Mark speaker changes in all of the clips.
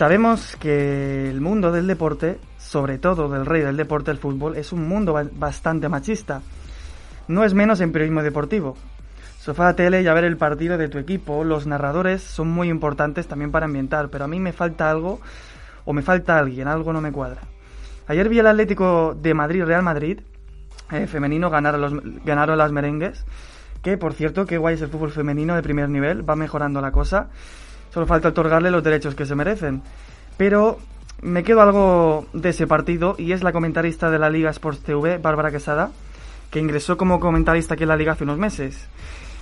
Speaker 1: Sabemos que el mundo del deporte, sobre todo del rey del deporte, el fútbol, es un mundo bastante machista. No es menos en periodismo deportivo. Sofá tele y a ver el partido de tu equipo, los narradores son muy importantes también para ambientar, pero a mí me falta algo o me falta alguien, algo no me cuadra. Ayer vi el Atlético de Madrid, Real Madrid, eh, femenino, ganar los, ganaron las merengues, que por cierto, qué guay es el fútbol femenino de primer nivel, va mejorando la cosa. Solo falta otorgarle los derechos que se merecen. Pero me quedo algo de ese partido y es la comentarista de la Liga Sports TV, Bárbara Quesada, que ingresó como comentarista aquí en la Liga hace unos meses.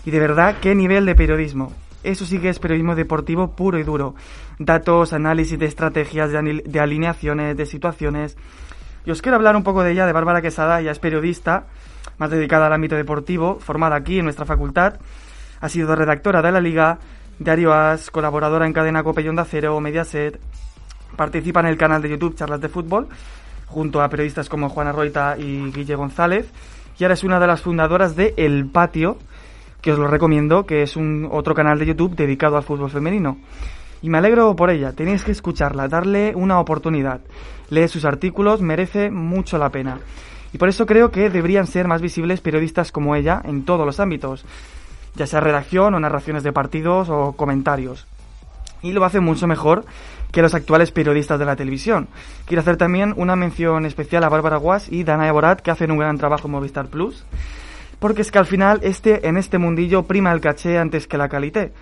Speaker 1: Y de verdad, qué nivel de periodismo. Eso sí que es periodismo deportivo puro y duro. Datos, análisis de estrategias, de, alineaciones, de situaciones. Y os quiero hablar un poco de ella, de Bárbara Quesada. Ella es periodista, más dedicada al ámbito deportivo, formada aquí en nuestra facultad. Ha sido redactora de la Liga, Diario As, colaboradora en Cadena Cope y Onda Cero, Mediaset. Participa en el canal de YouTube Charlas de Fútbol, junto a periodistas como Juana Roita y Guille González. Y ahora es una de las fundadoras de El Patio, que os lo recomiendo, que es un otro canal de YouTube dedicado al fútbol femenino. Y me alegro por ella, tenéis que escucharla, darle una oportunidad. Lee sus artículos, merece mucho la pena. Y por eso creo que deberían ser más visibles periodistas como ella en todos los ámbitos ya sea redacción o narraciones de partidos o comentarios. Y lo hace mucho mejor que los actuales periodistas de la televisión. Quiero hacer también una mención especial a Bárbara Guas y Dana Borat, que hacen un gran trabajo en Movistar Plus, porque es que al final este, en este mundillo prima el caché antes que la calité.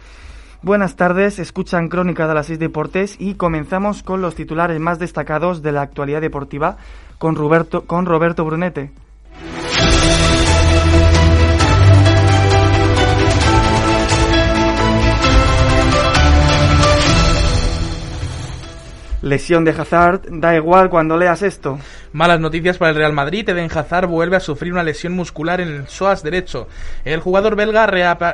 Speaker 1: Buenas tardes, escuchan Crónica de las Seis Deportes y comenzamos con los titulares más destacados de la actualidad deportiva con Roberto, con Roberto Brunete. Lesión de Hazard, da igual cuando leas esto.
Speaker 2: Malas noticias para el Real Madrid. Eden Hazard vuelve a sufrir una lesión muscular en el psoas derecho. El jugador belga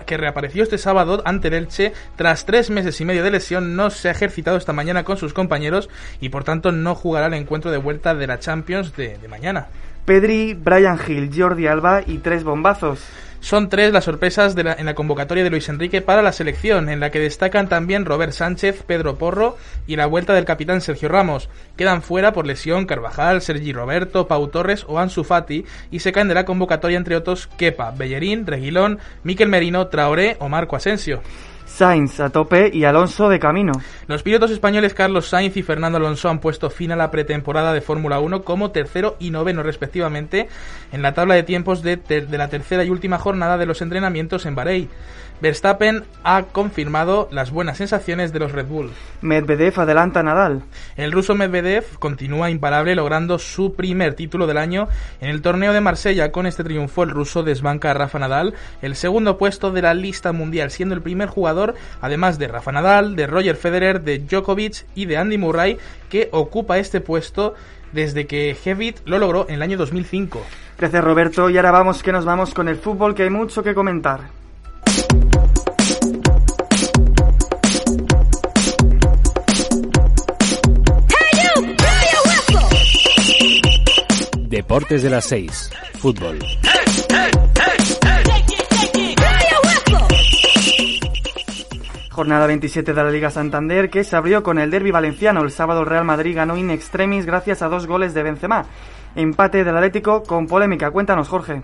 Speaker 2: que reapareció este sábado ante el Elche tras tres meses y medio de lesión no se ha ejercitado esta mañana con sus compañeros y por tanto no jugará el encuentro de vuelta de la Champions de, de mañana.
Speaker 1: Pedri, Brian Hill, Jordi Alba y tres bombazos.
Speaker 2: Son tres las sorpresas en la convocatoria de Luis Enrique para la selección, en la que destacan también Robert Sánchez, Pedro Porro y la vuelta del capitán Sergio Ramos. Quedan fuera por lesión Carvajal, Sergi Roberto, Pau Torres o Ansu Fati y se caen de la convocatoria entre otros Kepa, Bellerín, Reguilón, Miquel Merino, Traoré o Marco Asensio.
Speaker 1: Sainz a tope y Alonso de camino.
Speaker 2: Los pilotos españoles Carlos Sainz y Fernando Alonso han puesto fin a la pretemporada de Fórmula 1 como tercero y noveno respectivamente en la tabla de tiempos de, de la tercera y última jornada de los entrenamientos en Bahrein. Verstappen ha confirmado las buenas sensaciones de los Red Bull.
Speaker 1: Medvedev adelanta a Nadal.
Speaker 2: El ruso Medvedev continúa imparable logrando su primer título del año en el torneo de Marsella. Con este triunfo el ruso desbanca a Rafa Nadal, el segundo puesto de la lista mundial, siendo el primer jugador, además de Rafa Nadal, de Roger Federer, de Djokovic y de Andy Murray, que ocupa este puesto desde que Hewitt lo logró en el año 2005.
Speaker 1: Gracias Roberto y ahora vamos que nos vamos con el fútbol que hay mucho que comentar.
Speaker 3: Deportes de las 6. Fútbol.
Speaker 1: Jornada 27 de la Liga Santander que se abrió con el derby valenciano. El sábado el Real Madrid ganó in extremis gracias a dos goles de Benzema. Empate del Atlético con polémica. Cuéntanos, Jorge.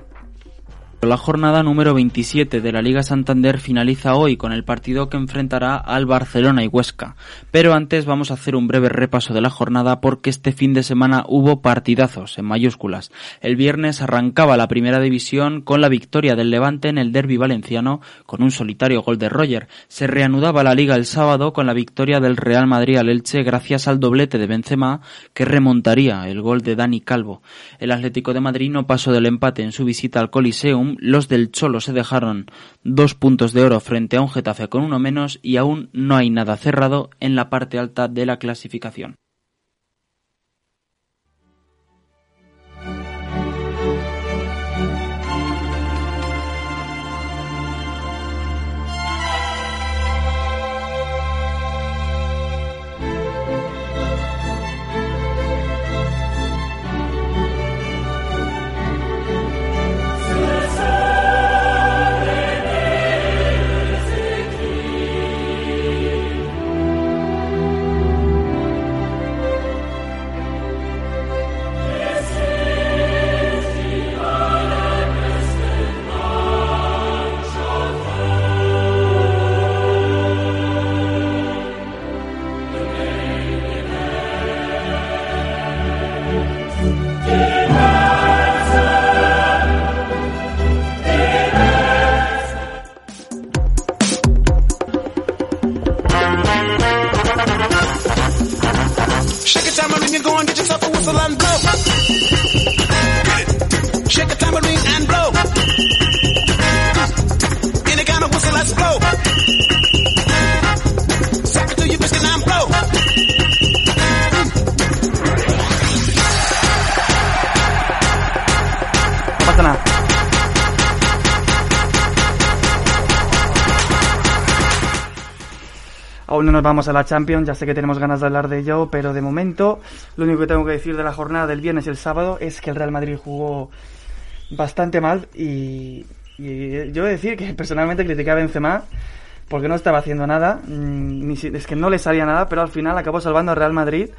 Speaker 4: La jornada número 27 de la Liga Santander finaliza hoy con el partido que enfrentará al Barcelona y Huesca. Pero antes vamos a hacer un breve repaso de la jornada porque este fin de semana hubo partidazos en mayúsculas. El viernes arrancaba la primera división con la victoria del Levante en el derby valenciano con un solitario gol de Roger. Se reanudaba la liga el sábado con la victoria del Real Madrid al Elche gracias al doblete de Benzema que remontaría el gol de Dani Calvo. El Atlético de Madrid no pasó del empate en su visita al Coliseum los del Cholo se dejaron dos puntos de oro frente a un Getafe con uno menos y aún no hay nada cerrado en la parte alta de la clasificación.
Speaker 5: Go and get yourself a whistle and blow.
Speaker 1: No nos vamos a la Champions, ya sé que tenemos ganas de hablar de ello, pero de momento lo único que tengo que decir de la jornada del viernes y el sábado es que el Real Madrid jugó bastante mal y, y yo he de decir que personalmente critiqué a Benzema porque no estaba haciendo nada, mm, ni si- es que no le salía nada, pero al final acabó salvando al Real Madrid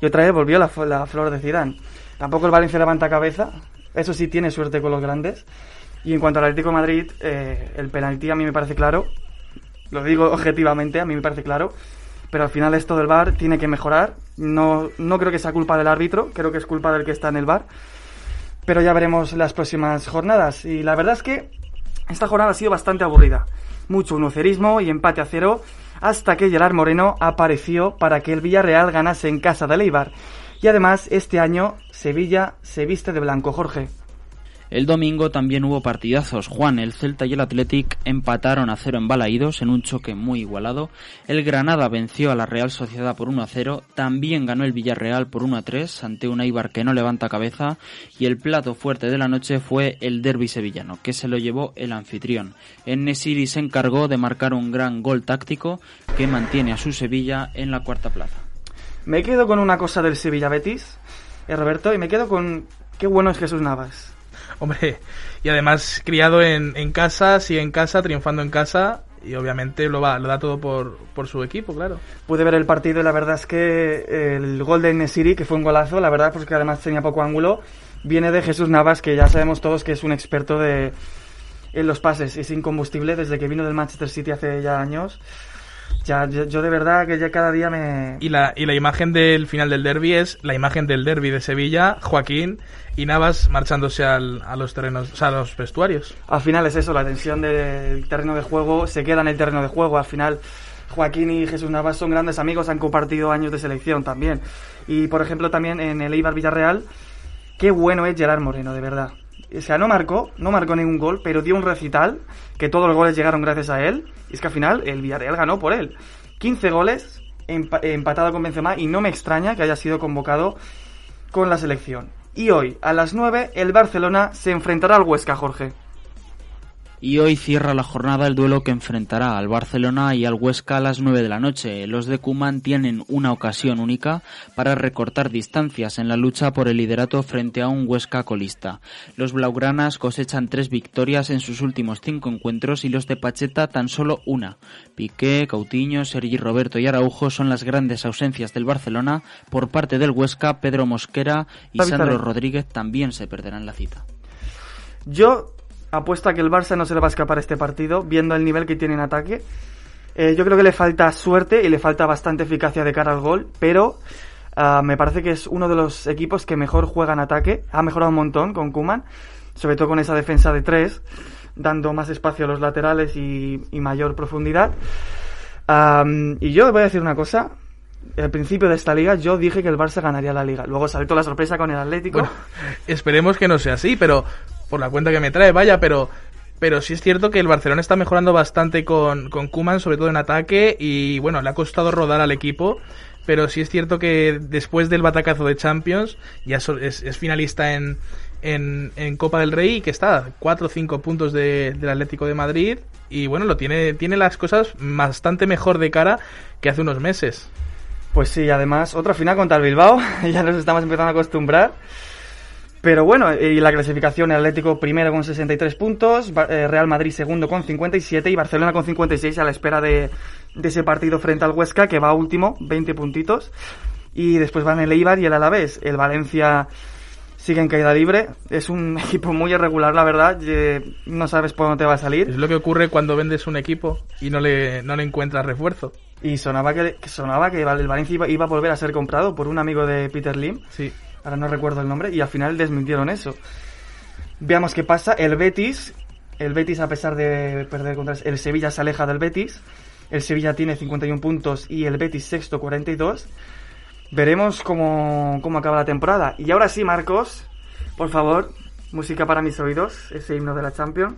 Speaker 1: y otra vez volvió la, flor de Zidane. Tampoco el Valencia levanta cabeza, eso sí tiene suerte con los grandes. Y en cuanto al Atlético Madrid, eh, el penalti a mí me parece claro, lo digo objetivamente, a mí me parece claro, pero al final esto del VAR tiene que mejorar. No, no creo que sea culpa del árbitro, creo que es culpa del que está en el VAR. Pero ya veremos las próximas jornadas. Y la verdad es que esta jornada ha sido bastante aburrida. Mucho unocerismo y empate a cero hasta que Gerard Moreno apareció para que el Villarreal ganase en casa de Eibar. Y además, este año Sevilla se viste de blanco, Jorge.
Speaker 4: El domingo también hubo partidazos. Juan, el Celta y el Athletic empataron a cero en Balaídos en un choque muy igualado. El Granada venció a la Real Sociedad por 1 a 0. También ganó el Villarreal por 1 a 3 ante un Eibar que no levanta cabeza. Y el plato fuerte de la noche fue el derby sevillano, que se lo llevó el anfitrión. En Nesiri se encargó de marcar un gran gol táctico que mantiene a su Sevilla en la cuarta plaza.
Speaker 1: Me quedo con una cosa del Sevilla Betis, eh, Roberto, y me quedo con qué bueno es Jesús Navas.
Speaker 2: Hombre, y además criado en, en casa, sigue en casa, triunfando en casa y obviamente lo, va, lo da todo por, por su equipo, claro.
Speaker 1: Pude ver el partido y la verdad es que el gol de Nesiri, que fue un golazo, la verdad, porque además tenía poco ángulo, viene de Jesús Navas, que ya sabemos todos que es un experto de, en los pases, es incombustible desde que vino del Manchester City hace ya años. Ya, yo, yo de verdad que ya cada día me...
Speaker 2: Y la, y la imagen del final del derby es la imagen del derby de Sevilla, Joaquín y Navas marchándose al, a los terrenos, o sea, a los vestuarios.
Speaker 1: Al final es eso, la tensión del terreno de juego se queda en el terreno de juego. Al final, Joaquín y Jesús Navas son grandes amigos, han compartido años de selección también. Y por ejemplo, también en el Eibar Villarreal, qué bueno es Gerard Moreno, de verdad. O sea, no marcó, no marcó ningún gol, pero dio un recital que todos los goles llegaron gracias a él. Y es que al final el Villarreal ganó por él. 15 goles, empa- empatado con Benzema, y no me extraña que haya sido convocado con la selección. Y hoy, a las 9, el Barcelona se enfrentará al Huesca, Jorge.
Speaker 4: Y hoy cierra la jornada el duelo que enfrentará al Barcelona y al Huesca a las 9 de la noche. Los de Kuman tienen una ocasión única para recortar distancias en la lucha por el liderato frente a un Huesca colista. Los blaugranas cosechan tres victorias en sus últimos cinco encuentros y los de Pacheta tan solo una. Piqué, Coutinho, Sergi Roberto y Araujo son las grandes ausencias del Barcelona. Por parte del Huesca, Pedro Mosquera y Sandro. Rodríguez también se perderán la cita.
Speaker 1: Yo apuesto a que el Barça no se le va a escapar este partido, viendo el nivel que tiene en ataque. Eh, yo creo que le falta suerte y le falta bastante eficacia de cara al gol, pero ah, me parece que es uno de los equipos que mejor juega en ataque. Ha mejorado un montón con Kuman, sobre todo con esa defensa de tres, dando más espacio a los laterales y, mayor profundidad. Y yo voy a decir una cosa. Al principio de esta liga yo dije que el Barça ganaría la liga. Luego saltó la sorpresa con el Atlético.
Speaker 2: Esperemos que no sea así, pero por la cuenta que me trae, vaya, pero pero sí es cierto que el Barcelona está mejorando bastante con, con Kuman, sobre todo en ataque, y bueno, le ha costado rodar al equipo, pero sí es cierto que después del batacazo de Champions, ya so- es, finalista en, en, en Copa del Rey y que está 4 o 5 puntos de- del Atlético de Madrid, y bueno, lo tiene, tiene las cosas bastante mejor de cara que hace unos meses.
Speaker 1: Pues sí, además, otra final contra el Bilbao. ya nos estamos empezando a acostumbrar. Pero bueno, y la clasificación, el Atlético primero con 63 puntos, eh, Real Madrid segundo con 57 y Barcelona con 56 a la espera de, de ese partido frente al Huesca, que va último, 20 puntitos. Y después van el Eibar y el Alavés. El Valencia sigue en caída libre. Es un equipo muy irregular, la verdad. no sabes por dónde te va a salir.
Speaker 2: Es lo que ocurre cuando vendes un equipo y no le, no le encuentras refuerzo.
Speaker 1: Y sonaba que, que sonaba que el Valencia iba, iba a volver a ser comprado por un amigo de Peter Lim.
Speaker 2: Sí.
Speaker 1: Ahora no recuerdo el nombre, y al final desmintieron eso. Veamos qué pasa. El Betis, el Betis a pesar de perder contra el Sevilla se aleja del Betis. El Sevilla tiene 51 puntos y el Betis sexto 42. Veremos cómo, cómo acaba la temporada. Y ahora sí, Marcos, por favor, música para mis oídos, ese himno de la Champions.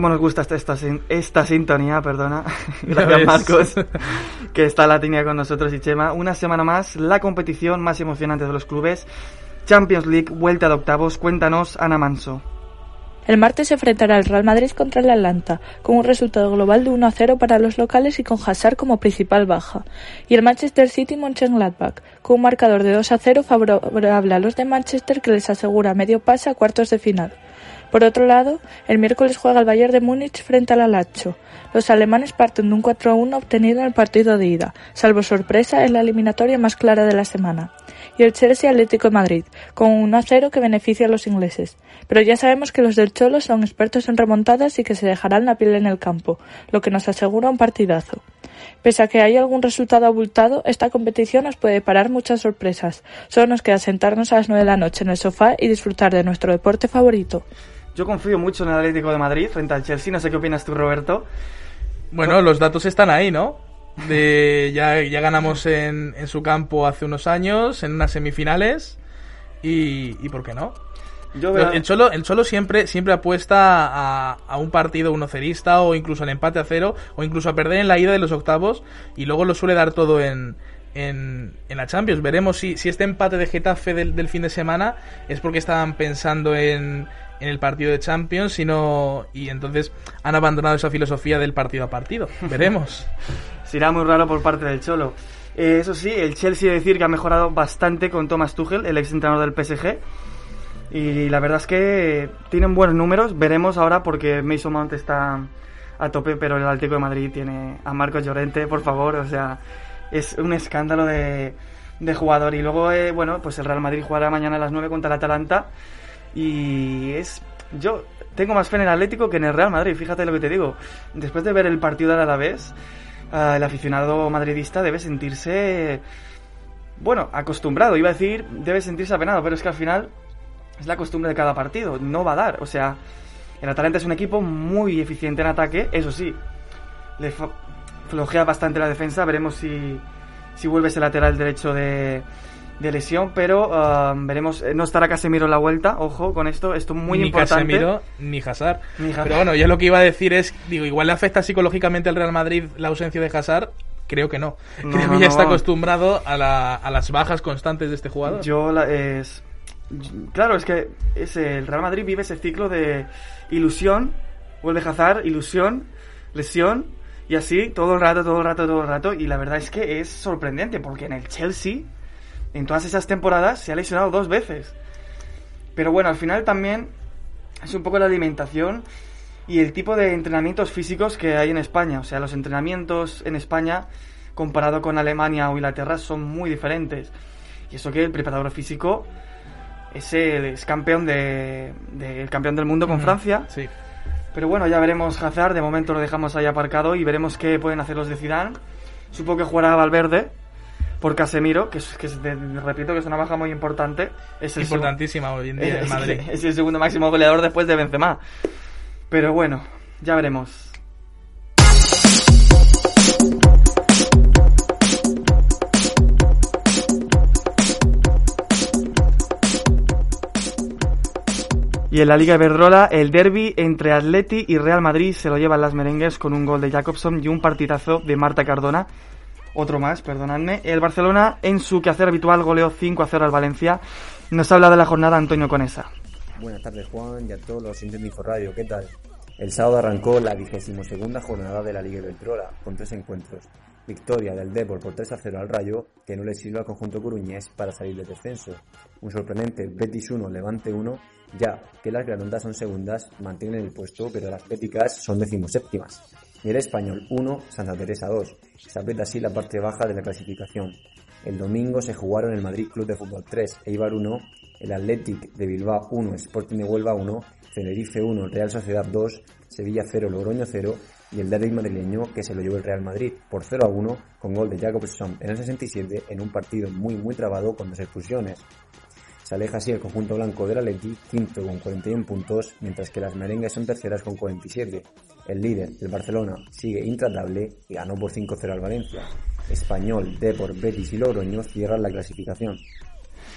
Speaker 1: Cómo nos gusta esta, esta, esta sintonía, perdona. Gracias. Marcos, que está en la línea con nosotros y Chema. Una semana más, la competición más emocionante de los clubes. Champions League, vuelta de octavos. Cuéntanos, Ana Manso.
Speaker 6: El martes se enfrentará el Real Madrid contra el Atlanta, con un resultado global de 1 a 0 para los locales y con Hazard como principal baja. Y el Manchester City Mönchengladbach, con un marcador de 2 a 0 favorable a los de Manchester que les asegura medio pase a cuartos de final. Por otro lado, el miércoles juega el Bayern de Múnich frente al Alacho. Los alemanes parten de un 4 a 1 obtenido en el partido de ida, salvo sorpresa en la eliminatoria más clara de la semana. Y el Chelsea Atlético de Madrid, con un 1 a 0 que beneficia a los ingleses. Pero ya sabemos que los del Cholo son expertos en remontadas y que se dejarán la piel en el campo, lo que nos asegura un partidazo. Pese a que hay algún resultado abultado, esta competición nos puede parar muchas sorpresas. Solo nos queda sentarnos a las 9 de la noche en el sofá y disfrutar de nuestro deporte favorito.
Speaker 1: Yo confío mucho en el Atlético de Madrid frente al Chelsea. No sé qué opinas tú, Roberto.
Speaker 2: Bueno, los datos están ahí, ¿no? De, ya, ya ganamos en, en su campo hace unos años, en unas semifinales. Y, y ¿por qué no?
Speaker 1: Yo veo...
Speaker 2: El Cholo, el Cholo siempre, siempre apuesta a, a un partido uno cerista o incluso al empate a cero o incluso a perder en la ida de los octavos y luego lo suele dar todo en, en, en la Champions. Veremos si, si este empate de Getafe del, del fin de semana es porque estaban pensando en, en el partido de Champions y, no- y entonces han abandonado esa filosofía del partido a partido. Veremos.
Speaker 1: Será muy raro por parte del Cholo. Eh, eso sí, el Chelsea decir que ha mejorado bastante con Thomas Tuchel, el ex entrenador del PSG. Y la verdad es que tienen buenos números. Veremos ahora porque Mason Mount está a tope, pero el Atlético de Madrid tiene a Marcos Llorente, por favor. O sea, es un escándalo de, de jugador. Y luego, eh, bueno, pues el Real Madrid jugará mañana a las 9 contra el Atalanta. Y es. Yo tengo más fe en el Atlético que en el Real Madrid, fíjate lo que te digo. Después de ver el partido del Alavés, ah, el aficionado madridista debe sentirse. Bueno, acostumbrado, iba a decir, debe sentirse apenado, pero es que al final es la costumbre de cada partido, no va a dar. O sea, el Atalanta es un equipo muy eficiente en ataque, eso sí, le flojea bastante la defensa, veremos si, si vuelve ese lateral derecho de, de lesión, pero ah, veremos, eh, no estará Casemiro en la vuelta, ojo con esto, esto es muy
Speaker 2: ni
Speaker 1: importante.
Speaker 2: Casemiro ni Hazard.
Speaker 1: Ni Hazard.
Speaker 2: Pero bueno, yo lo que iba a decir es, digo, igual le afecta psicológicamente al Real Madrid la ausencia de Hazard. Creo que no.
Speaker 1: No,
Speaker 2: Creo
Speaker 1: no,
Speaker 2: que ya está acostumbrado a, la- a las bajas constantes de este jugador.
Speaker 1: Yo la- es claro, es que es el Real Madrid vive ese ciclo de ilusión, vuelve Hazard, ilusión, lesión y así todo el rato, todo el rato, todo el rato y la verdad es que es sorprendente porque en el Chelsea en todas esas temporadas se ha lesionado dos veces. Pero bueno, al final también es un poco la alimentación y el tipo de entrenamientos físicos que hay en España. O sea, los entrenamientos en España comparado con Alemania o Inglaterra son muy diferentes. Y eso que el preparador físico es el es campeón de, de- el campeón del mundo con Francia.
Speaker 2: Sí.
Speaker 1: Pero bueno, ya veremos Hazard, de momento lo dejamos ahí aparcado y veremos qué pueden hacer los de Zidane. Supongo que jugará Valverde por Casemiro, que, es, que es de- repito que es una baja muy importante. Es el
Speaker 2: Importantísima hoy en día en
Speaker 1: es,
Speaker 2: Madrid.
Speaker 1: es el segundo máximo goleador después de Benzema. Pero bueno, ya veremos. Y en la Liga Iberdrola, el derby entre Atleti y Real Madrid se lo llevan las merengues con un gol de Jacobson y un partidazo de Marta Cardona. Otro más, perdonadme. El Barcelona, en su quehacer habitual, goleó 5 a 0 al Valencia. Nos habla de la jornada Antonio Conesa.
Speaker 7: Buenas tardes Juan y a todos los de Inforradio, ¿qué tal? El sábado arrancó la vigésimo segunda jornada de la Liga Iberdrola con tres encuentros. Victoria del Depor por 3 a 0 al Rayo, que no le sirve al conjunto coruñés para salir del descenso. Un sorprendente Betis 1, Levante 1, ya que las granondas son segundas, mantienen el puesto, pero las béticas son decimoséptimas. El Español 1, Santa Teresa 2. Se aprieta así la parte baja de la clasificación. El domingo se jugaron el Madrid Club de Fútbol 3, Eibar 1, el Athletic de Bilbao 1, Sporting de Huelva 1 Tenerife 1, Real Sociedad 2, Sevilla 0, Logroño 0 y el derby madrileño que se lo llevó el Real Madrid por 0 a 1 con gol de Jacobson en el 67 en un partido muy muy trabado con dos expulsiones. Se aleja así el conjunto blanco del Atleti, quinto con 41 puntos, mientras que las merengues son terceras con 47. El líder, el Barcelona, sigue intratable y ganó por 5-0 al Valencia. Español, Depor, Betis y Logroño cierran la clasificación.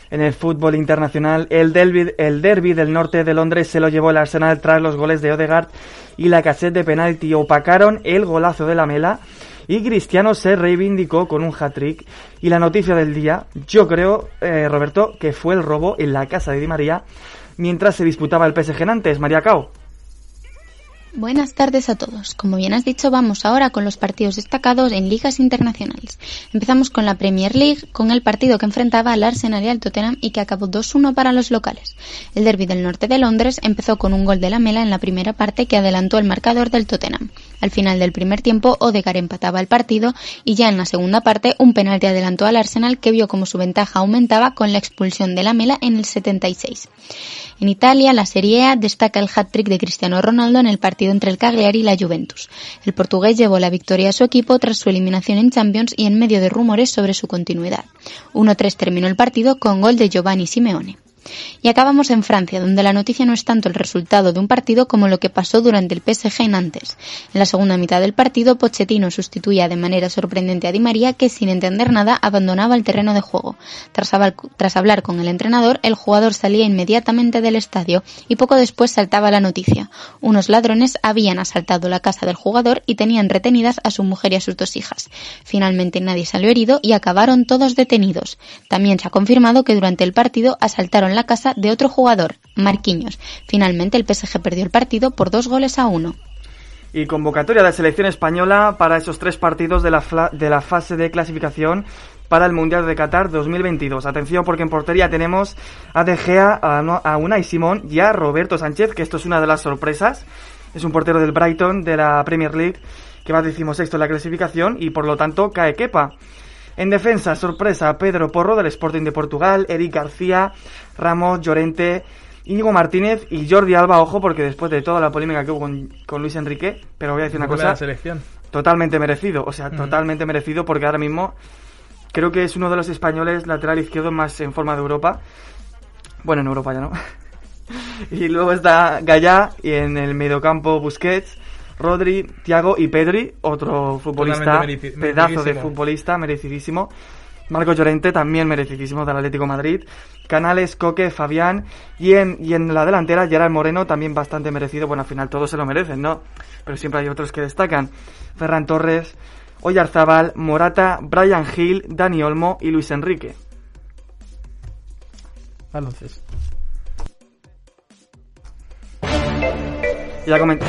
Speaker 1: En el fútbol internacional, el derby, el derby del norte de Londres se lo llevó el Arsenal tras los goles de Odegaard y la cassette de penalti opacaron el golazo de la Mela y Cristiano se reivindicó con un hat-trick y la noticia del día, yo creo, eh, Roberto, que fue el robo en la casa de Di María mientras se disputaba el PSG antes, María Cao.
Speaker 8: Buenas tardes a todos. Como bien has dicho, vamos ahora con los partidos destacados en ligas internacionales. Empezamos con la Premier League, con el partido que enfrentaba al Arsenal y al Tottenham y que acabó 2-1 para los locales. El derby del norte de Londres empezó con un gol de la Mela en la primera parte que adelantó el marcador del Tottenham. Al final del primer tiempo, Odegaard empataba el partido y ya en la segunda parte un penalti adelantó al Arsenal que vio como su ventaja aumentaba con la expulsión de la Mela en el 76. En Italia, la Serie A destaca el hat-trick de Cristiano Ronaldo en el partido entre el Cagliari y la Juventus. El portugués llevó la victoria a su equipo tras su eliminación en Champions y en medio de rumores sobre su continuidad. 1-3 terminó el partido con gol de Giovanni Simeone. Y acabamos en Francia, donde la noticia no es tanto el resultado de un partido como lo que pasó durante el PSG en antes. En la segunda mitad del partido, Pochettino sustituía de manera sorprendente a Di María, que sin entender nada abandonaba el terreno de juego. Tras, hablar, tras hablar con el entrenador, el jugador salía inmediatamente del estadio y poco después saltaba la noticia. Unos ladrones habían asaltado la casa del jugador y tenían retenidas a su mujer y a sus dos hijas. Finalmente nadie salió herido y acabaron todos detenidos. También se ha confirmado que durante el partido asaltaron la casa de otro jugador, Marquinhos. Finalmente el PSG perdió el partido por dos goles a uno.
Speaker 1: Y convocatoria de la selección española para esos tres partidos de la, de la fase de clasificación para el Mundial de Qatar 2022. Atención porque en portería tenemos a De Gea, a, Unai Simón y a Roberto Sánchez, que esto es una de las sorpresas. Es un portero del Brighton de la Premier League que va decimosexto en la clasificación y por lo tanto cae Kepa. En defensa, sorpresa, Pedro Porro del Sporting de Portugal, Eric García, Ramos, Llorente, Íñigo Martínez y Jordi Alba, ojo, porque después de toda la polémica que hubo con, con Luis Enrique, pero voy a decir una cosa,
Speaker 2: la selección.
Speaker 1: totalmente merecido, o sea, totalmente merecido porque ahora mismo creo que es uno de los españoles lateral izquierdo más en forma de Europa. Bueno, en Europa ya no. y luego está Gallá y en el mediocampo Busquets, Rodri, Thiago y Pedri, otro futbolista, pedazo de futbolista, merecidísimo. Marco Llorente, también merecidísimo del Atlético de Madrid. Canales, Coque, Fabián. Y en, y en la delantera, Gerard Moreno, también bastante merecido. Bueno, al final todos se lo merecen, ¿no? Pero siempre hay otros que destacan. Ferran Torres, Oyarzábal, Morata, Brian Hill, Dani Olmo y Luis Enrique.
Speaker 2: Baloncesto.
Speaker 1: Ya comenté.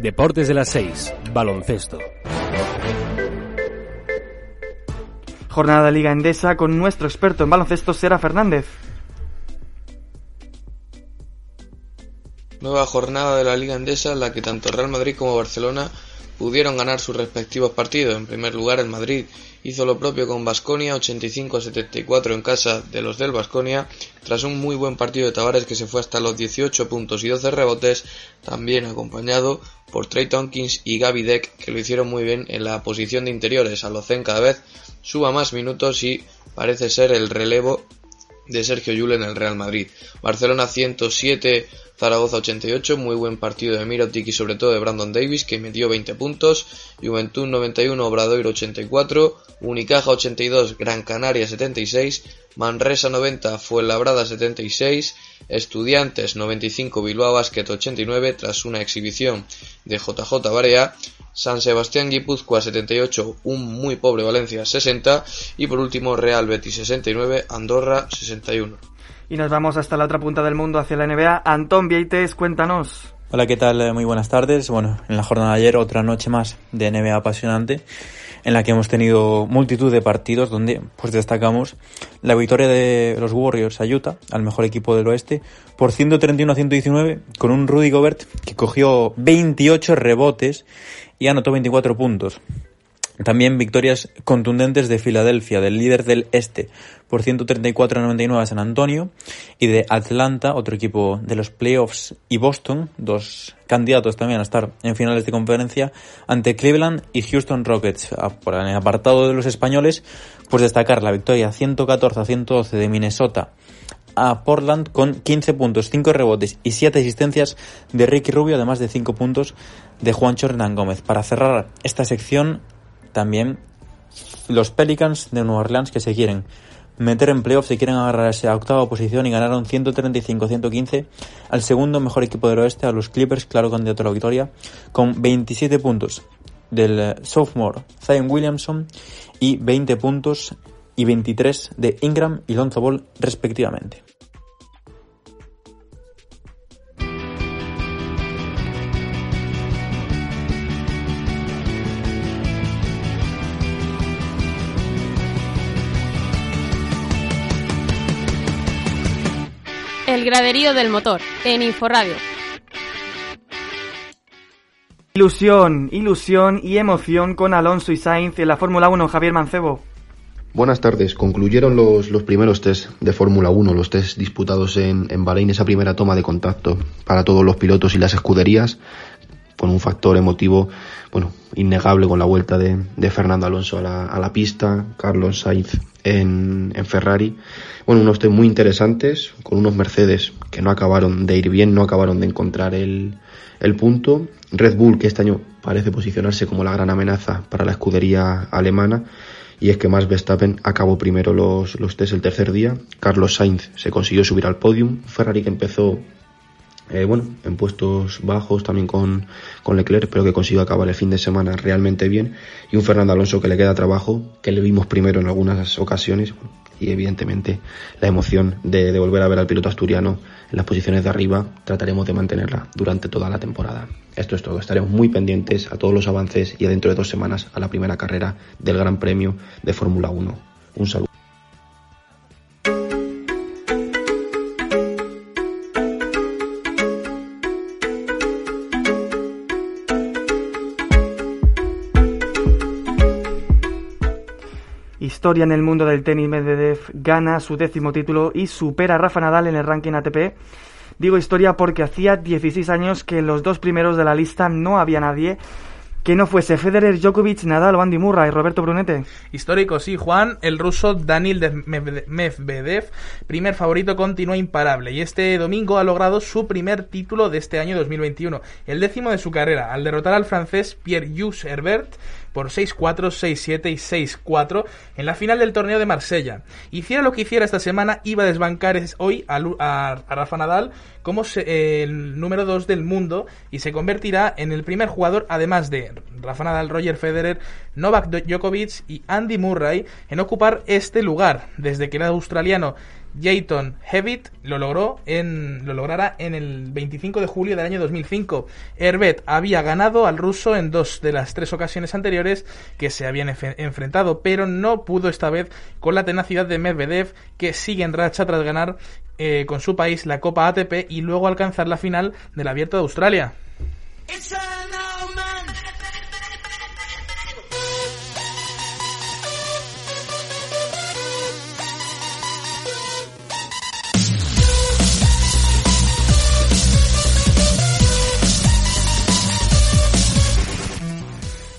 Speaker 3: Deportes de las 6. Baloncesto.
Speaker 1: Jornada de Liga Endesa con nuestro experto en baloncesto, Sera Fernández.
Speaker 9: Nueva jornada de la Liga Endesa en la que tanto Real Madrid como Barcelona pudieron ganar sus respectivos partidos. En primer lugar, el Madrid hizo lo propio con Basconia 85 a 74 en casa de los del Basconia, tras un muy buen partido de Tavares que se fue hasta los 18 puntos y 12 rebotes, también acompañado por Trey Tompkins y Gaby Deck que lo hicieron muy bien en la posición de interiores. Alocen cada vez suba más minutos y parece ser el relevo de Sergio Llull en el Real Madrid. Barcelona 107, Zaragoza 88, muy buen partido de Mirotic y sobre todo de Brandon Davis que metió 20 puntos, Juventud 91, Obradoiro 84, Unicaja 82, Gran Canaria 76, Manresa 90, Fuenlabrada 76, Estudiantes 95, Bilbao Basket 89 tras una exhibición de JJ Barea, San Sebastián Guipúzcoa 78, un muy pobre Valencia 60 y por último Real Betis 69, Andorra 61.
Speaker 1: Y nos vamos hasta la otra punta del mundo, hacia la NBA. Antón Vieites, cuéntanos.
Speaker 10: Hola, ¿qué tal? Muy buenas tardes. Bueno, en la jornada de ayer otra noche más de NBA apasionante en la que hemos tenido multitud de partidos donde pues destacamos la victoria de los Warriors a Utah, al mejor equipo del oeste, por 131 a 119 con un Rudy Gobert que cogió 28 rebotes y anotó 24 puntos. También victorias contundentes de Filadelfia, del líder del este, por 134-99 a San Antonio, y de Atlanta, otro equipo de los playoffs, y Boston, dos candidatos también a estar en finales de conferencia, ante Cleveland y Houston Rockets. Por el apartado de los españoles, pues destacar la victoria 114-112 de Minnesota a Portland con 15 puntos, 5 rebotes y 7 asistencias de Ricky Rubio, además de 5 puntos de Juancho Hernán Gómez. Para cerrar esta sección, también los Pelicans de Nueva Orleans que se quieren meter en playoffs, se quieren agarrar a octava posición y ganaron 135-115 al segundo mejor equipo del oeste, a los Clippers, claro candidato a la victoria, con 27 puntos del eh, sophomore Zion Williamson y 20 puntos y 23 de Ingram y Lonzo Ball respectivamente.
Speaker 11: El graderío del motor, en Inforradio.
Speaker 1: Ilusión, ilusión y emoción con Alonso y Sainz en la Fórmula 1, Javier Mancebo.
Speaker 12: Buenas tardes. Concluyeron los, los primeros test de Fórmula 1, los test disputados en, en Bahrein, esa primera toma de contacto para todos los pilotos y las escuderías, con un factor emotivo, bueno, innegable con la vuelta de, de Fernando Alonso a la, a la, pista, Carlos Sainz en, en, Ferrari. Bueno, unos test muy interesantes, con unos Mercedes que no acabaron de ir bien, no acabaron de encontrar el, el punto. Red Bull, que este año parece posicionarse como la gran amenaza para la escudería alemana, y es que Max Verstappen acabó primero los, los test el tercer día. Carlos Sainz se consiguió subir al podium. Ferrari que empezó eh, bueno, en puestos bajos también con, con Leclerc, pero que consiguió acabar el fin de semana realmente bien. Y un Fernando Alonso que le queda trabajo, que le vimos primero en algunas ocasiones. y evidentemente la emoción de, de volver a ver al piloto asturiano en las posiciones de arriba, trataremos de mantenerla durante toda la temporada. Esto es todo, estaremos muy pendientes a todos los avances y dentro de dos semanas a la primera carrera del Gran Premio de Fórmula 1. Un saludo.
Speaker 1: Historia en el mundo del tenis, Medvedev gana su décimo título y supera a Rafa Nadal en el ranking ATP. Digo historia porque hacía 16 años que los dos primeros de la lista no había nadie que no fuese Federer, Djokovic, Nadal Andy Murray, Roberto Brunete.
Speaker 2: Histórico, sí, Juan. El ruso Daniil Medvedev, primer favorito, continúa imparable y este domingo ha logrado su primer título de este año 2021, el décimo de su carrera, al derrotar al francés Pierre-Yves Herbert por 6-4, 6-7 y 6-4 en la final del torneo de Marsella. Hiciera lo que hiciera esta semana, iba a desbancar hoy a, Rafa Nadal como se, el número 2 del mundo y se convertirá en el primer jugador, además de Rafa Nadal, Roger Federer, Novak Djokovic y Andy Murray, en ocupar este lugar, desde que el australiano Jayton Hewitt lo logró en lo lograra en el 25 de julio del año 2005. Herbert había ganado al ruso en dos de las tres ocasiones anteriores que se habían enfrentado, pero no pudo esta vez con la tenacidad de Medvedev que sigue en racha tras ganar eh, con su país la Copa ATP y luego alcanzar la final del Abierto de Australia.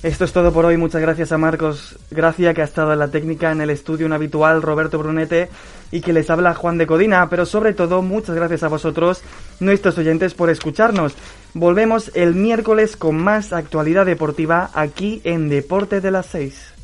Speaker 1: Esto es todo por hoy. Muchas gracias a Marcos Gracia, que ha estado en la técnica en el estudio un habitual, Roberto Brunete, y que les habla Juan de Codina. Pero sobre todo, muchas gracias a vosotros, nuestros oyentes, por escucharnos. Volvemos el miércoles con más actualidad deportiva aquí en Deporte de las 6.